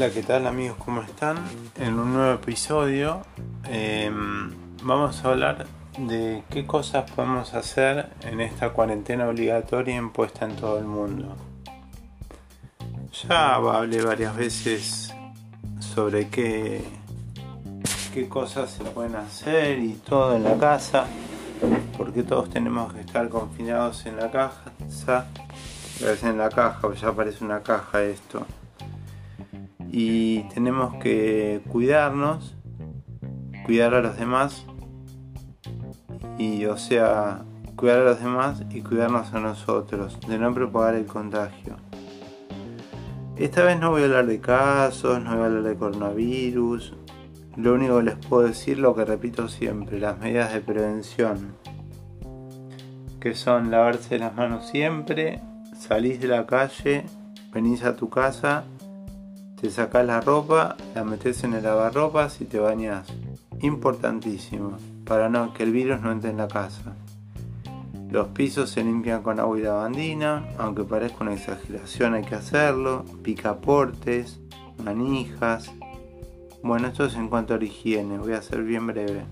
Hola, ¿qué tal amigos? ¿Cómo están? En un nuevo episodio em, vamos a hablar de qué cosas podemos hacer en esta cuarentena obligatoria impuesta en todo el mundo. Ya hablé varias veces sobre qué, qué cosas se pueden hacer y todo en la casa, porque todos tenemos que estar confinados en la casa. En la caja, ya parece una caja esto y tenemos que cuidarnos, cuidar a los demás y o sea, cuidar a los demás y cuidarnos a nosotros, de no propagar el contagio. Esta vez no voy a hablar de casos, no voy a hablar de coronavirus. Lo único que les puedo decir, lo que repito siempre, las medidas de prevención, que son lavarse las manos siempre, salís de la calle, venís a tu casa te sacas la ropa, la metes en el lavarropas y te bañas. Importantísimo, para no, que el virus no entre en la casa. Los pisos se limpian con agua y lavandina, aunque parezca una exageración hay que hacerlo. Picaportes, manijas. Bueno, esto es en cuanto a higiene, voy a ser bien breve.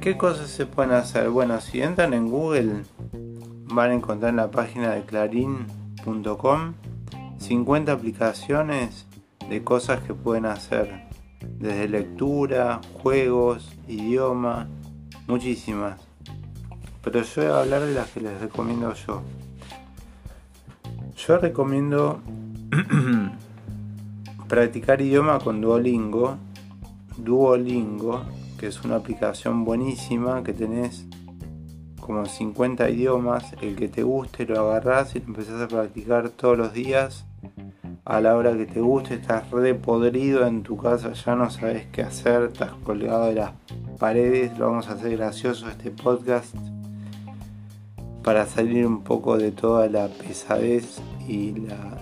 ¿Qué cosas se pueden hacer? Bueno, si entran en Google van a encontrar en la página de clarín.com 50 aplicaciones de cosas que pueden hacer, desde lectura, juegos, idioma, muchísimas. Pero yo voy a hablar de las que les recomiendo yo. Yo recomiendo practicar idioma con Duolingo. Duolingo, que es una aplicación buenísima que tenés como 50 idiomas, el que te guste lo agarrás y lo empezás a practicar todos los días a la hora que te guste, estás re podrido en tu casa, ya no sabes qué hacer, estás colgado de las paredes, lo vamos a hacer gracioso este podcast para salir un poco de toda la pesadez y, la,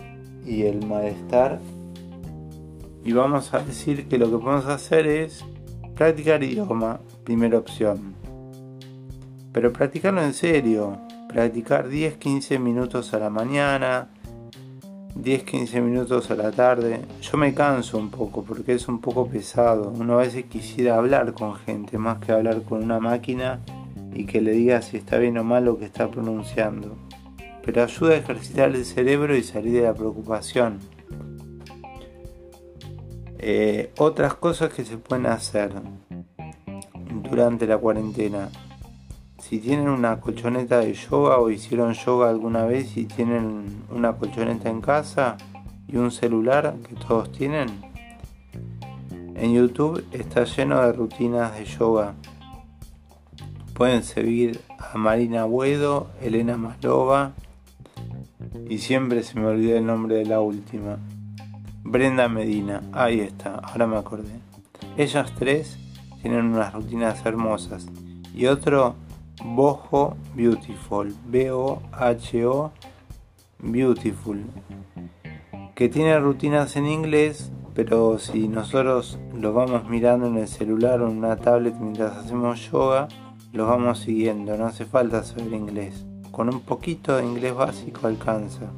y el malestar. Y vamos a decir que lo que podemos hacer es practicar idioma, primera opción. Pero practicarlo en serio, practicar 10-15 minutos a la mañana, 10-15 minutos a la tarde. Yo me canso un poco porque es un poco pesado. Uno a veces quisiera hablar con gente más que hablar con una máquina y que le diga si está bien o mal lo que está pronunciando. Pero ayuda a ejercitar el cerebro y salir de la preocupación. Eh, otras cosas que se pueden hacer durante la cuarentena. Si tienen una colchoneta de yoga o hicieron yoga alguna vez y tienen una colchoneta en casa y un celular que todos tienen, en YouTube está lleno de rutinas de yoga. Pueden seguir a Marina Buedo, Elena Malova y siempre se me olvida el nombre de la última. Brenda Medina, ahí está, ahora me acordé. Ellas tres tienen unas rutinas hermosas. Y otro Boho Beautiful, B-O-H-O Beautiful, que tiene rutinas en inglés, pero si nosotros los vamos mirando en el celular o en una tablet mientras hacemos yoga, los vamos siguiendo, no hace falta saber inglés. Con un poquito de inglés básico alcanza.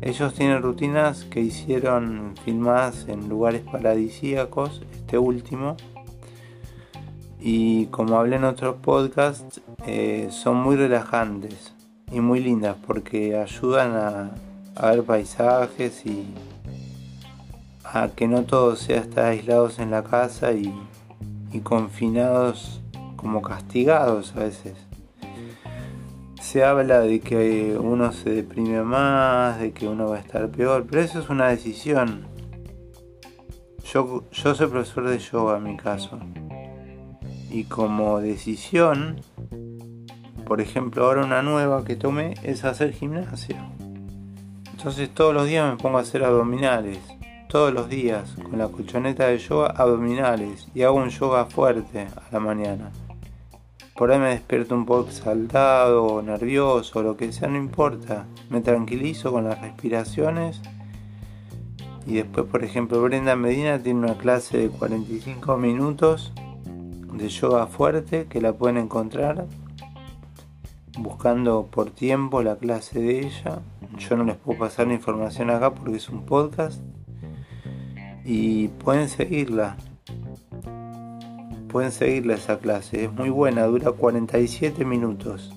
Ellos tienen rutinas que hicieron filmadas en lugares paradisíacos, este último, y como hablé en otros podcasts, eh, son muy relajantes y muy lindas porque ayudan a, ver paisajes y a que no todo sea estar aislados en la casa y, y confinados como castigados a veces. Se habla de que uno se deprime más, de que uno va a estar peor, pero eso es una decisión. Yo, yo soy profesor de yoga en mi caso y como decisión, por ejemplo, ahora una nueva que tomé es hacer gimnasia. Entonces todos los días me pongo a hacer abdominales. Todos los días con la colchoneta de yoga abdominales y hago un yoga fuerte a la mañana. Por ahí me despierto un poco exaltado nervioso lo que sea, no importa. Me tranquilizo con las respiraciones. Y después, por ejemplo, Brenda Medina tiene una clase de 45 minutos de yoga fuerte que la pueden encontrar buscando por tiempo la clase de ella. Yo no les puedo pasar la información acá porque es un podcast. Y pueden seguirla. Pueden seguirla esa clase. Es muy buena, dura 47 minutos.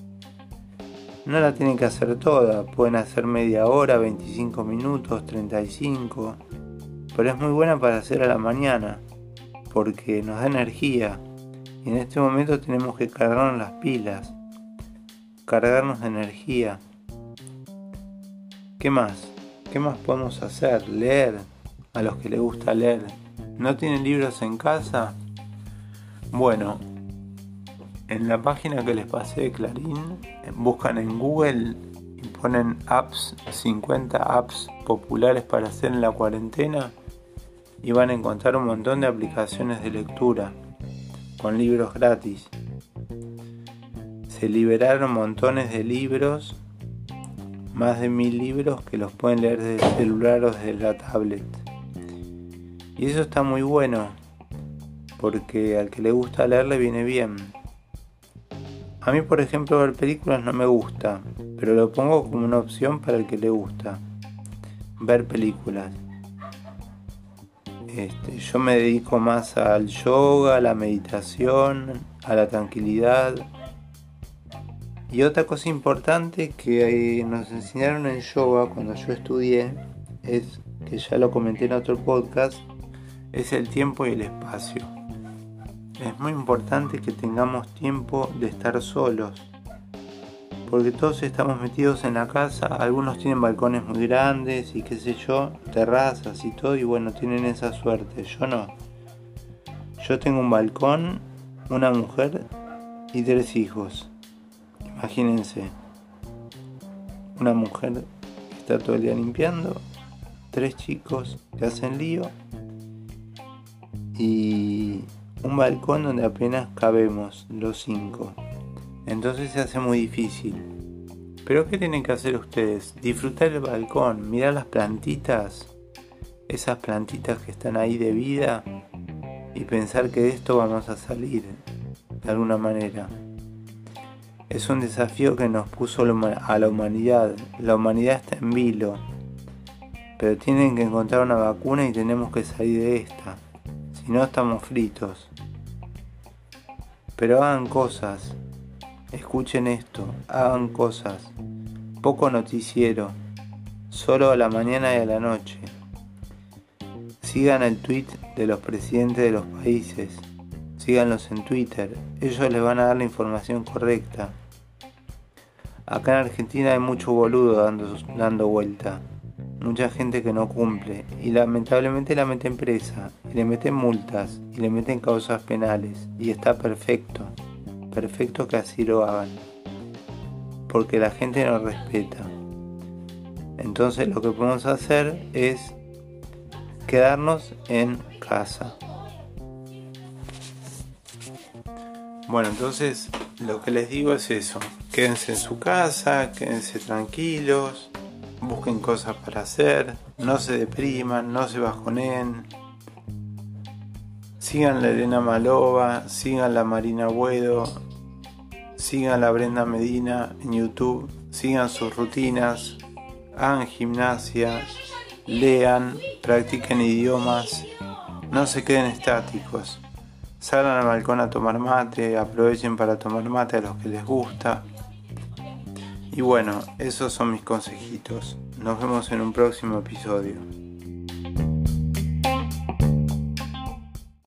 No la tienen que hacer toda, pueden hacer media hora, 25 minutos, 35. Pero es muy buena para hacer a la mañana, porque nos da energía. Y en este momento tenemos que cargarnos las pilas cargarnos de energía. ¿Qué más? ¿Qué más podemos hacer? Leer. A los que les gusta leer. ¿No tienen libros en casa? Bueno, en la página que les pasé de Clarín, buscan en Google y ponen apps, 50 apps populares para hacer en la cuarentena y van a encontrar un montón de aplicaciones de lectura con libros gratis se liberaron montones de libros, más de mil libros que los pueden leer desde el celular o desde la tablet. Y eso está muy bueno, porque al que le gusta leer le viene bien. A mí, por ejemplo, ver películas no me gusta, pero lo pongo como una opción para el que le gusta. Ver películas. Este, yo me dedico más al yoga, a la meditación, a la tranquilidad, y otra cosa importante que eh, nos enseñaron en yoga cuando yo estudié es, que ya lo comenté en otro podcast, es el tiempo y el espacio. Es muy importante que tengamos tiempo de estar solos, porque todos estamos metidos en la casa, algunos tienen balcones muy grandes y qué sé yo, terrazas y todo, y bueno, tienen esa suerte, yo no. Yo tengo un balcón, una mujer y tres hijos Imagínense una mujer que está todo el día limpiando, tres chicos que hacen lío y un balcón donde apenas cabemos los cinco. Entonces se hace muy difícil. Pero ¿qué tienen que hacer ustedes? Disfrutar el balcón, mirar las plantitas, esas plantitas que están ahí de vida y pensar que de esto vamos a salir de alguna manera. Es un desafío que nos puso a la humanidad. La humanidad está en vilo. Pero tienen que encontrar una vacuna y tenemos que salir de esta. Si no, estamos fritos. Pero hagan cosas. Escuchen esto. Hagan cosas. Poco noticiero. Solo a la mañana y a la noche. Sigan el tweet de los presidentes de los países síganlos en Twitter, ellos les van a dar la información correcta. Acá en Argentina hay mucho boludo dando, dando vuelta, mucha gente que no cumple y lamentablemente la meten presa y le meten multas y le meten causas penales y está perfecto, perfecto que así lo hagan, porque la gente no respeta. Entonces lo que podemos hacer es quedarnos en casa. Bueno, entonces lo que les digo es eso. Quédense en su casa, quédense tranquilos, busquen cosas para hacer, no se depriman, no se bajonen. Sigan la Elena Malova, sigan la Marina Buedo, sigan la Brenda Medina en YouTube, sigan sus rutinas, hagan gimnasia, lean, practiquen idiomas, no se queden estáticos. Salgan al balcón a tomar mate, aprovechen para tomar mate a los que les gusta. Y bueno, esos son mis consejitos. Nos vemos en un próximo episodio.